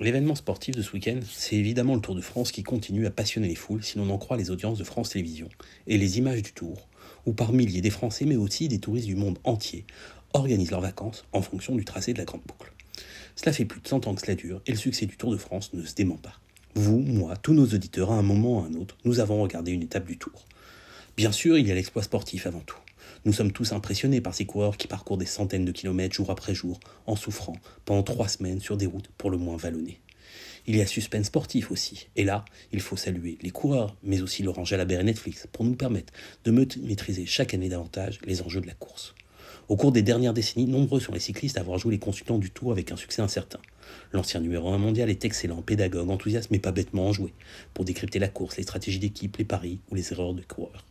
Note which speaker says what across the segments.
Speaker 1: L'événement sportif de ce week-end, c'est évidemment le Tour de France qui continue à passionner les foules si l'on en croit les audiences de France Télévisions et les images du Tour, où par milliers des Français mais aussi des touristes du monde entier organisent leurs vacances en fonction du tracé de la Grande Boucle. Cela fait plus de 100 ans que cela dure et le succès du Tour de France ne se dément pas. Vous, moi, tous nos auditeurs, à un moment ou à un autre, nous avons regardé une étape du Tour. Bien sûr, il y a l'exploit sportif avant tout. Nous sommes tous impressionnés par ces coureurs qui parcourent des centaines de kilomètres jour après jour, en souffrant, pendant trois semaines sur des routes pour le moins vallonnées. Il y a suspense sportif aussi, et là, il faut saluer les coureurs, mais aussi Laurent Jalabert et Netflix, pour nous permettre de maîtriser chaque année davantage les enjeux de la course. Au cours des dernières décennies, nombreux sont les cyclistes à avoir joué les consultants du Tour avec un succès incertain. L'ancien numéro 1 mondial est excellent, pédagogue, enthousiaste, mais pas bêtement enjoué, pour décrypter la course, les stratégies d'équipe, les paris ou les erreurs de coureurs.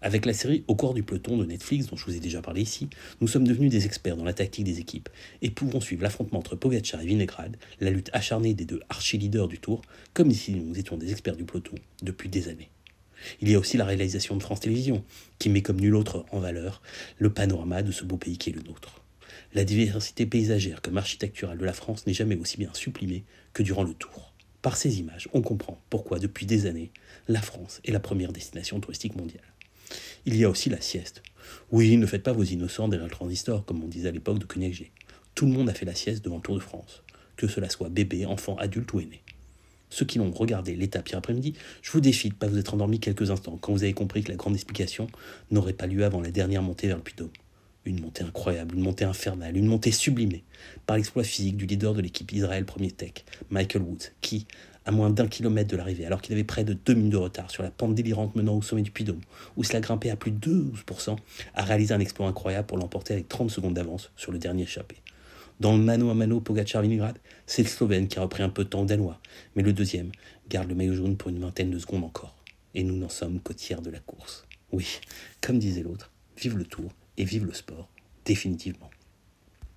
Speaker 1: Avec la série Au corps du peloton de Netflix, dont je vous ai déjà parlé ici, nous sommes devenus des experts dans la tactique des équipes et pouvons suivre l'affrontement entre Pogacar et Vinegrad, la lutte acharnée des deux archi-leaders du Tour, comme si nous étions des experts du peloton depuis des années. Il y a aussi la réalisation de France Télévisions, qui met comme nul autre en valeur le panorama de ce beau pays qui est le nôtre. La diversité paysagère comme architecturale de la France n'est jamais aussi bien supprimée que durant le Tour. Par ces images, on comprend pourquoi depuis des années, la France est la première destination touristique mondiale. Il y a aussi la sieste. Oui, ne faites pas vos innocents derrière le transistor, comme on disait à l'époque de Cognac G. Tout le monde a fait la sieste devant le Tour de France, que cela soit bébé, enfant, adulte ou aîné. Ceux qui l'ont regardé l'étape hier après-midi, je vous défie de ne pas vous être endormi quelques instants quand vous avez compris que la grande explication n'aurait pas lieu avant la dernière montée vers le puy Une montée incroyable, une montée infernale, une montée sublimée par l'exploit physique du leader de l'équipe Israël Premier Tech, Michael Woods, qui, à moins d'un kilomètre de l'arrivée, alors qu'il avait près de deux minutes de retard sur la pente délirante menant au sommet du Puy-Dôme, où cela grimpait à plus de 12%, a réalisé un exploit incroyable pour l'emporter avec 30 secondes d'avance sur le dernier échappé. Dans le mano à mano Pogacar-Vinigrad, c'est le Slovène qui a repris un peu de temps danois, mais le deuxième garde le maillot jaune pour une vingtaine de secondes encore. Et nous n'en sommes qu'au tiers de la course. Oui, comme disait l'autre, vive le tour et vive le sport, définitivement.